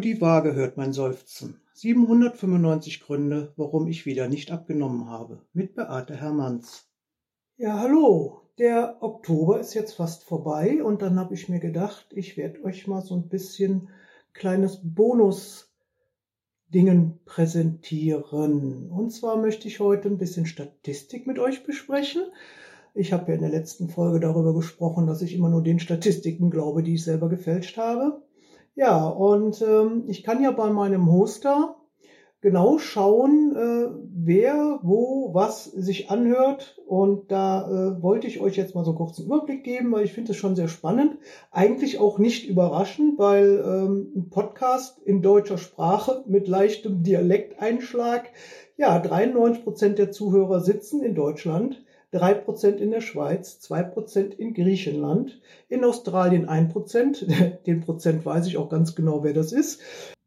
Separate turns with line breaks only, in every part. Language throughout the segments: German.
nur die Waage hört mein Seufzen. 795 Gründe, warum ich wieder nicht abgenommen habe. Mit Beate Hermanns. Ja, hallo. Der Oktober ist jetzt fast vorbei und dann habe ich mir gedacht, ich werde euch mal so ein bisschen kleines Bonus Dingen präsentieren. Und zwar möchte ich heute ein bisschen Statistik mit euch besprechen. Ich habe ja in der letzten Folge darüber gesprochen, dass ich immer nur den Statistiken glaube, die ich selber gefälscht habe. Ja, und ähm, ich kann ja bei meinem Hoster genau schauen, äh, wer, wo, was sich anhört. Und da äh, wollte ich euch jetzt mal so kurz einen Überblick geben, weil ich finde es schon sehr spannend. Eigentlich auch nicht überraschend, weil ähm, ein Podcast in deutscher Sprache mit leichtem Dialekteinschlag, ja, 93 Prozent der Zuhörer sitzen in Deutschland. 3% in der Schweiz, 2% in Griechenland, in Australien 1%, den Prozent weiß ich auch ganz genau, wer das ist.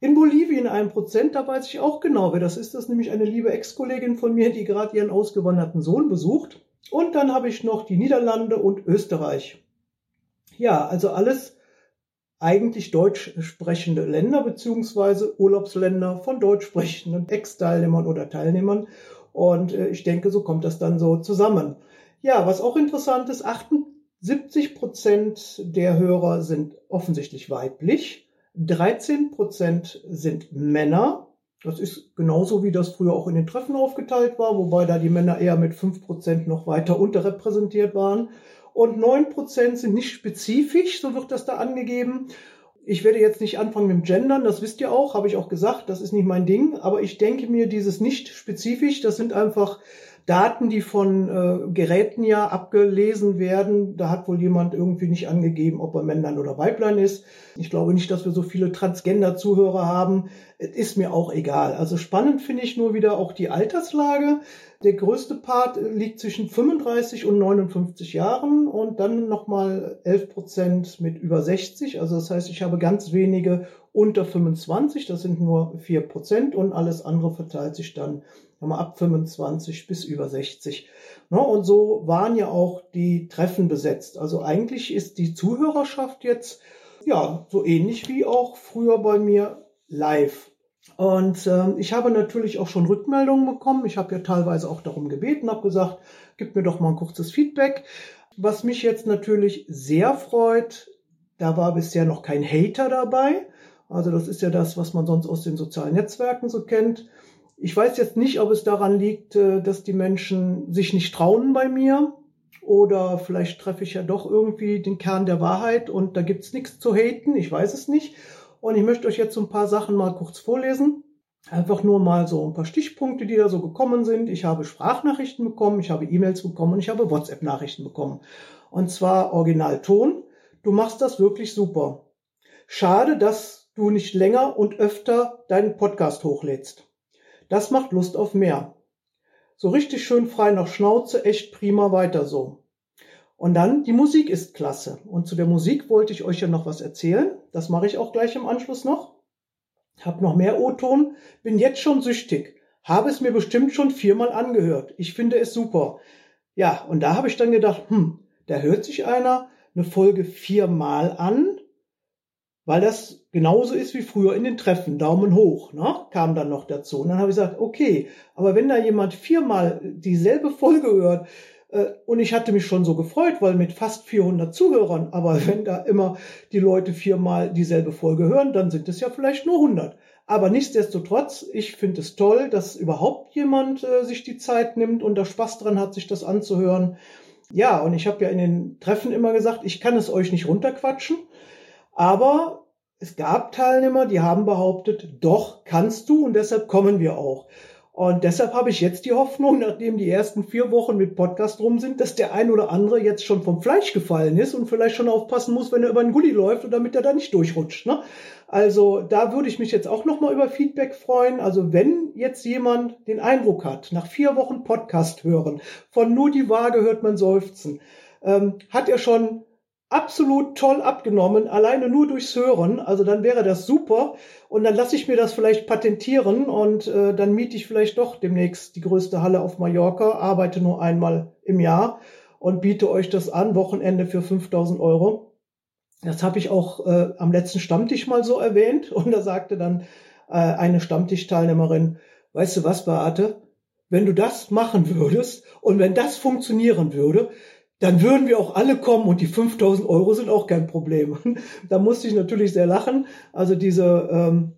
In Bolivien 1%, da weiß ich auch genau, wer das ist. Das ist nämlich eine liebe Ex-Kollegin von mir, die gerade ihren ausgewanderten Sohn besucht. Und dann habe ich noch die Niederlande und Österreich. Ja, also alles eigentlich deutsch sprechende Länder beziehungsweise Urlaubsländer von deutsch sprechenden Ex-Teilnehmern oder Teilnehmern. Und äh, ich denke, so kommt das dann so zusammen. Ja, was auch interessant ist, 78 Prozent der Hörer sind offensichtlich weiblich, 13 Prozent sind Männer. Das ist genauso, wie das früher auch in den Treffen aufgeteilt war, wobei da die Männer eher mit 5 Prozent noch weiter unterrepräsentiert waren. Und 9 Prozent sind nicht spezifisch, so wird das da angegeben. Ich werde jetzt nicht anfangen mit dem Gendern, das wisst ihr auch, habe ich auch gesagt, das ist nicht mein Ding. Aber ich denke mir, dieses nicht spezifisch, das sind einfach Daten, die von äh, Geräten ja abgelesen werden. Da hat wohl jemand irgendwie nicht angegeben, ob er Männlein oder Weiblein ist. Ich glaube nicht, dass wir so viele Transgender-Zuhörer haben. Ist mir auch egal. Also spannend finde ich nur wieder auch die Alterslage. Der größte Part liegt zwischen 35 und 59 Jahren und dann nochmal 11 Prozent mit über 60. Also das heißt, ich habe ganz wenige unter 25, das sind nur 4 Prozent und alles andere verteilt sich dann ab 25 bis über 60. Und so waren ja auch die Treffen besetzt. Also eigentlich ist die Zuhörerschaft jetzt ja so ähnlich wie auch früher bei mir live. Und äh, ich habe natürlich auch schon Rückmeldungen bekommen. Ich habe ja teilweise auch darum gebeten, habe gesagt, gib mir doch mal ein kurzes Feedback. Was mich jetzt natürlich sehr freut, da war bisher noch kein Hater dabei. Also das ist ja das, was man sonst aus den sozialen Netzwerken so kennt. Ich weiß jetzt nicht, ob es daran liegt, äh, dass die Menschen sich nicht trauen bei mir oder vielleicht treffe ich ja doch irgendwie den Kern der Wahrheit und da gibt's nichts zu haten. Ich weiß es nicht. Und ich möchte euch jetzt so ein paar Sachen mal kurz vorlesen. Einfach nur mal so ein paar Stichpunkte, die da so gekommen sind. Ich habe Sprachnachrichten bekommen, ich habe E-Mails bekommen und ich habe WhatsApp-Nachrichten bekommen. Und zwar Originalton. Du machst das wirklich super. Schade, dass du nicht länger und öfter deinen Podcast hochlädst. Das macht Lust auf mehr. So richtig schön frei nach Schnauze, echt prima weiter so. Und dann, die Musik ist klasse. Und zu der Musik wollte ich euch ja noch was erzählen. Das mache ich auch gleich im Anschluss noch. Hab noch mehr O-Ton, bin jetzt schon süchtig. Habe es mir bestimmt schon viermal angehört. Ich finde es super. Ja, und da habe ich dann gedacht, hm, da hört sich einer eine Folge viermal an, weil das genauso ist wie früher in den Treffen. Daumen hoch, ne? kam dann noch dazu. Und dann habe ich gesagt, okay, aber wenn da jemand viermal dieselbe Folge hört, äh, und ich hatte mich schon so gefreut, weil mit fast 400 Zuhörern, aber wenn da immer die Leute viermal dieselbe Folge hören, dann sind es ja vielleicht nur 100. Aber nichtsdestotrotz, ich finde es toll, dass überhaupt jemand äh, sich die Zeit nimmt und da Spaß dran hat, sich das anzuhören. Ja, und ich habe ja in den Treffen immer gesagt, ich kann es euch nicht runterquatschen, aber es gab Teilnehmer, die haben behauptet, doch kannst du und deshalb kommen wir auch. Und deshalb habe ich jetzt die Hoffnung, nachdem die ersten vier Wochen mit Podcast rum sind, dass der ein oder andere jetzt schon vom Fleisch gefallen ist und vielleicht schon aufpassen muss, wenn er über einen Gully läuft, damit er da nicht durchrutscht. Ne? Also da würde ich mich jetzt auch nochmal über Feedback freuen. Also wenn jetzt jemand den Eindruck hat, nach vier Wochen Podcast hören, von nur die Waage hört man seufzen, ähm, hat er schon absolut toll abgenommen, alleine nur durchs Hören. Also dann wäre das super. Und dann lasse ich mir das vielleicht patentieren und äh, dann miete ich vielleicht doch demnächst die größte Halle auf Mallorca, arbeite nur einmal im Jahr und biete euch das an, Wochenende für 5000 Euro. Das habe ich auch äh, am letzten Stammtisch mal so erwähnt. Und da sagte dann äh, eine Stammtischteilnehmerin, weißt du was, Beate, wenn du das machen würdest und wenn das funktionieren würde, dann würden wir auch alle kommen und die 5000 Euro sind auch kein Problem. da musste ich natürlich sehr lachen. Also diese ähm,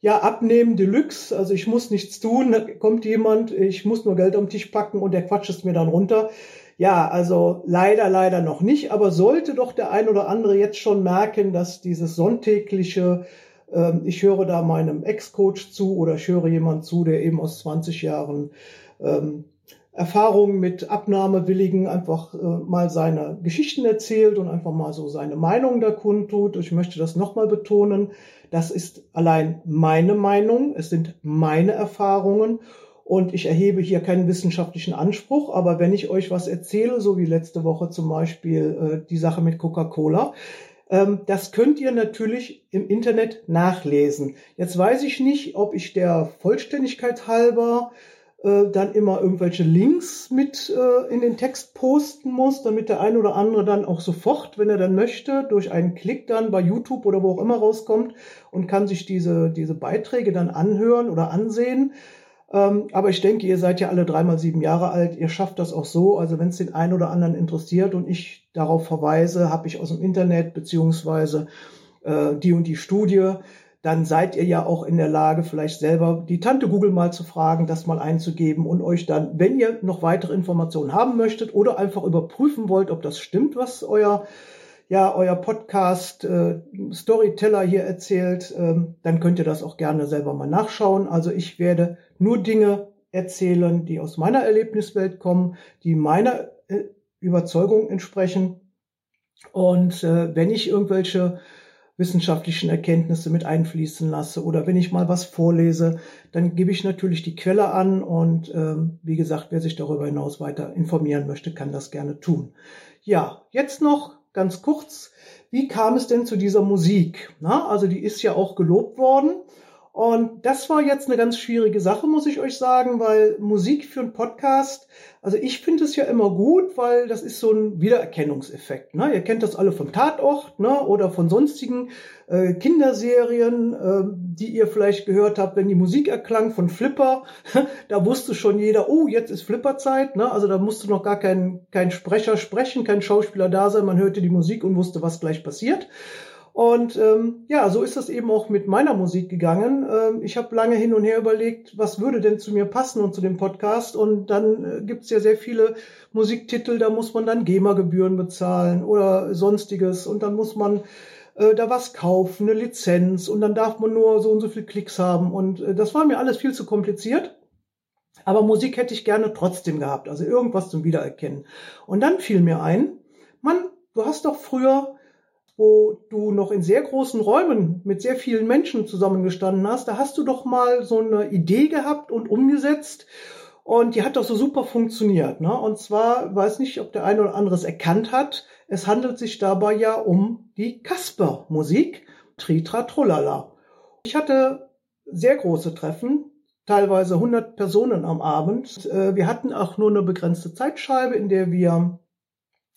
ja, abnehmen Deluxe, also ich muss nichts tun, da kommt jemand, ich muss nur Geld am Tisch packen und der quatscht es mir dann runter. Ja, also leider, leider noch nicht, aber sollte doch der ein oder andere jetzt schon merken, dass dieses sonntägliche, ähm, ich höre da meinem Ex-Coach zu oder ich höre jemand zu, der eben aus 20 Jahren ähm, Erfahrungen mit Abnahmewilligen einfach äh, mal seine Geschichten erzählt und einfach mal so seine Meinung da kundtut. Ich möchte das nochmal betonen. Das ist allein meine Meinung. Es sind meine Erfahrungen und ich erhebe hier keinen wissenschaftlichen Anspruch. Aber wenn ich euch was erzähle, so wie letzte Woche zum Beispiel äh, die Sache mit Coca-Cola, ähm, das könnt ihr natürlich im Internet nachlesen. Jetzt weiß ich nicht, ob ich der Vollständigkeit halber äh, dann immer irgendwelche Links mit äh, in den Text posten muss, damit der ein oder andere dann auch sofort, wenn er dann möchte, durch einen Klick dann bei YouTube oder wo auch immer rauskommt und kann sich diese, diese Beiträge dann anhören oder ansehen. Ähm, aber ich denke, ihr seid ja alle dreimal sieben Jahre alt, ihr schafft das auch so. Also wenn es den einen oder anderen interessiert und ich darauf verweise, habe ich aus dem Internet beziehungsweise äh, die und die Studie, dann seid ihr ja auch in der Lage, vielleicht selber die Tante Google mal zu fragen, das mal einzugeben und euch dann, wenn ihr noch weitere Informationen haben möchtet oder einfach überprüfen wollt, ob das stimmt, was euer ja, euer Podcast äh, Storyteller hier erzählt, ähm, dann könnt ihr das auch gerne selber mal nachschauen. Also ich werde nur Dinge erzählen, die aus meiner Erlebniswelt kommen, die meiner äh, Überzeugung entsprechen. Und äh, wenn ich irgendwelche wissenschaftlichen Erkenntnisse mit einfließen lasse oder wenn ich mal was vorlese, dann gebe ich natürlich die Quelle an und ähm, wie gesagt, wer sich darüber hinaus weiter informieren möchte, kann das gerne tun. Ja, jetzt noch ganz kurz, wie kam es denn zu dieser Musik? Na, also die ist ja auch gelobt worden und das war jetzt eine ganz schwierige Sache, muss ich euch sagen, weil Musik für einen Podcast, also ich finde es ja immer gut, weil das ist so ein Wiedererkennungseffekt. Ne? Ihr kennt das alle vom Tatort ne? oder von sonstigen äh, Kinderserien, äh, die ihr vielleicht gehört habt, wenn die Musik erklang von Flipper, da wusste schon jeder, oh, jetzt ist Flipperzeit. Ne? Also da musste noch gar kein, kein Sprecher sprechen, kein Schauspieler da sein, man hörte die Musik und wusste, was gleich passiert. Und ähm, ja, so ist das eben auch mit meiner Musik gegangen. Ähm, ich habe lange hin und her überlegt, was würde denn zu mir passen und zu dem Podcast. Und dann äh, gibt es ja sehr viele Musiktitel, da muss man dann GEMA-Gebühren bezahlen oder sonstiges. Und dann muss man äh, da was kaufen, eine Lizenz. Und dann darf man nur so und so viel Klicks haben. Und äh, das war mir alles viel zu kompliziert. Aber Musik hätte ich gerne trotzdem gehabt, also irgendwas zum Wiedererkennen. Und dann fiel mir ein, Mann, du hast doch früher wo du noch in sehr großen Räumen mit sehr vielen Menschen zusammengestanden hast, da hast du doch mal so eine Idee gehabt und umgesetzt. Und die hat doch so super funktioniert. Ne? Und zwar, weiß nicht, ob der eine oder andere es erkannt hat, es handelt sich dabei ja um die Kasper-Musik, Tritra Trullala. Ich hatte sehr große Treffen, teilweise 100 Personen am Abend. Äh, wir hatten auch nur eine begrenzte Zeitscheibe, in der wir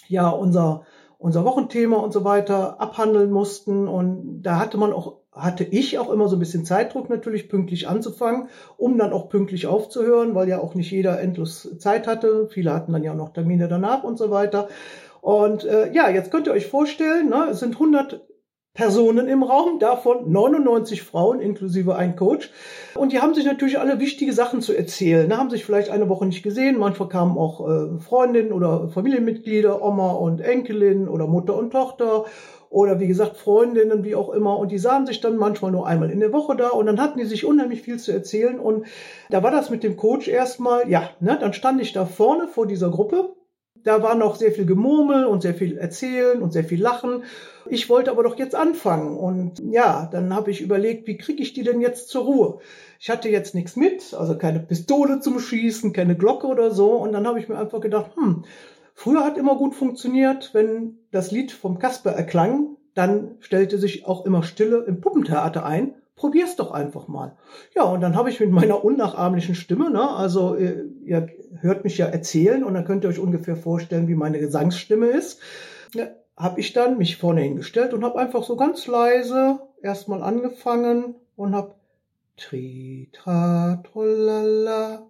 ja unser unser Wochenthema und so weiter abhandeln mussten. Und da hatte man auch, hatte ich auch immer so ein bisschen Zeitdruck natürlich pünktlich anzufangen, um dann auch pünktlich aufzuhören, weil ja auch nicht jeder endlos Zeit hatte. Viele hatten dann ja auch noch Termine danach und so weiter. Und äh, ja, jetzt könnt ihr euch vorstellen, ne, es sind 100 Personen im Raum, davon 99 Frauen inklusive ein Coach. Und die haben sich natürlich alle wichtige Sachen zu erzählen. Da haben sich vielleicht eine Woche nicht gesehen. Manchmal kamen auch äh, Freundinnen oder Familienmitglieder, Oma und Enkelin oder Mutter und Tochter oder wie gesagt Freundinnen, wie auch immer. Und die sahen sich dann manchmal nur einmal in der Woche da und dann hatten die sich unheimlich viel zu erzählen. Und da war das mit dem Coach erstmal, ja, ne, dann stand ich da vorne vor dieser Gruppe da war noch sehr viel Gemurmel und sehr viel Erzählen und sehr viel Lachen. Ich wollte aber doch jetzt anfangen. Und ja, dann habe ich überlegt, wie kriege ich die denn jetzt zur Ruhe? Ich hatte jetzt nichts mit, also keine Pistole zum Schießen, keine Glocke oder so. Und dann habe ich mir einfach gedacht, hm, früher hat immer gut funktioniert, wenn das Lied vom Kasper erklang, dann stellte sich auch immer Stille im Puppentheater ein probier's doch einfach mal. Ja, und dann habe ich mit meiner unnachahmlichen Stimme, ne, also ihr, äh, ihr hört mich ja erzählen und dann könnt ihr euch ungefähr vorstellen, wie meine Gesangsstimme ist. Ja, habe ich dann mich vorne hingestellt und habe einfach so ganz leise erstmal angefangen und habe Tri, tra, trollala.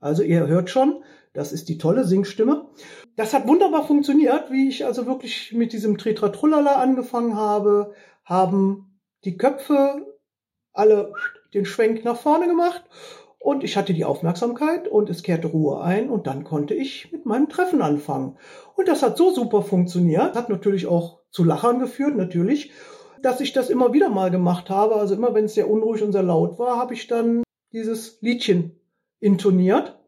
Also ihr hört schon, das ist die tolle Singstimme. Das hat wunderbar funktioniert, wie ich also wirklich mit diesem Tritratrollala angefangen habe, haben die Köpfe alle den Schwenk nach vorne gemacht und ich hatte die Aufmerksamkeit und es kehrte Ruhe ein und dann konnte ich mit meinem Treffen anfangen. Und das hat so super funktioniert, hat natürlich auch zu Lachern geführt, natürlich, dass ich das immer wieder mal gemacht habe. Also immer wenn es sehr unruhig und sehr laut war, habe ich dann dieses Liedchen intoniert.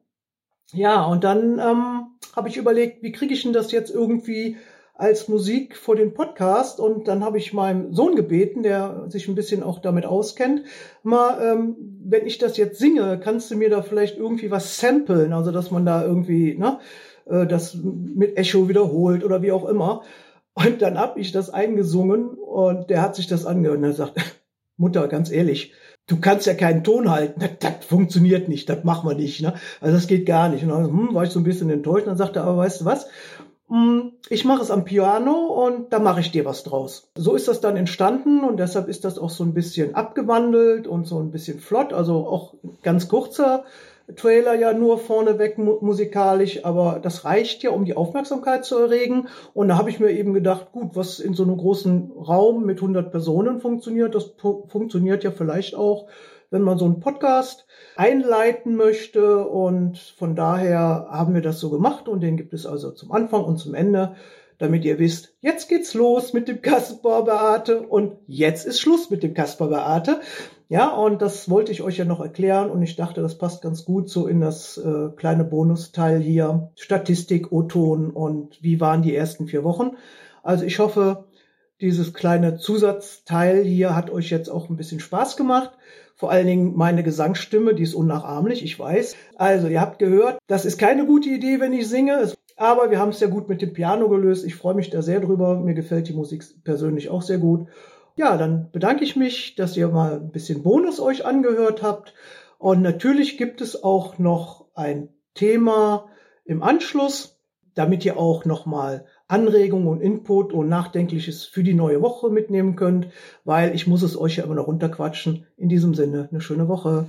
Ja, und dann ähm, habe ich überlegt, wie kriege ich denn das jetzt irgendwie als Musik vor den Podcast und dann habe ich meinem Sohn gebeten, der sich ein bisschen auch damit auskennt, mal, ähm, wenn ich das jetzt singe, kannst du mir da vielleicht irgendwie was samplen, also dass man da irgendwie, ne, äh, das mit Echo wiederholt oder wie auch immer. Und dann habe ich das eingesungen und der hat sich das angehört und er sagt, Mutter, ganz ehrlich, du kannst ja keinen Ton halten, das, das funktioniert nicht, das machen wir nicht, ne? Also das geht gar nicht. Und dann hm, war ich so ein bisschen enttäuscht und dann sagte er, aber weißt du was? Hm, ich mache es am Piano und da mache ich dir was draus. So ist das dann entstanden und deshalb ist das auch so ein bisschen abgewandelt und so ein bisschen flott, also auch ganz kurzer Trailer ja nur vorneweg musikalisch, aber das reicht ja, um die Aufmerksamkeit zu erregen. Und da habe ich mir eben gedacht, gut, was in so einem großen Raum mit 100 Personen funktioniert, das funktioniert ja vielleicht auch wenn man so einen Podcast einleiten möchte. Und von daher haben wir das so gemacht und den gibt es also zum Anfang und zum Ende, damit ihr wisst, jetzt geht's los mit dem Kasper Beate und jetzt ist Schluss mit dem Kasper Beate. Ja, und das wollte ich euch ja noch erklären und ich dachte, das passt ganz gut so in das äh, kleine Bonusteil hier. Statistik, O-Ton und wie waren die ersten vier Wochen. Also ich hoffe, dieses kleine Zusatzteil hier hat euch jetzt auch ein bisschen Spaß gemacht. Vor allen Dingen meine Gesangsstimme, die ist unnachahmlich, ich weiß. Also, ihr habt gehört, das ist keine gute Idee, wenn ich singe. Aber wir haben es ja gut mit dem Piano gelöst. Ich freue mich da sehr drüber. Mir gefällt die Musik persönlich auch sehr gut. Ja, dann bedanke ich mich, dass ihr mal ein bisschen Bonus euch angehört habt. Und natürlich gibt es auch noch ein Thema im Anschluss, damit ihr auch noch mal Anregungen und Input und Nachdenkliches für die neue Woche mitnehmen könnt, weil ich muss es euch ja immer noch runterquatschen. In diesem Sinne, eine schöne Woche.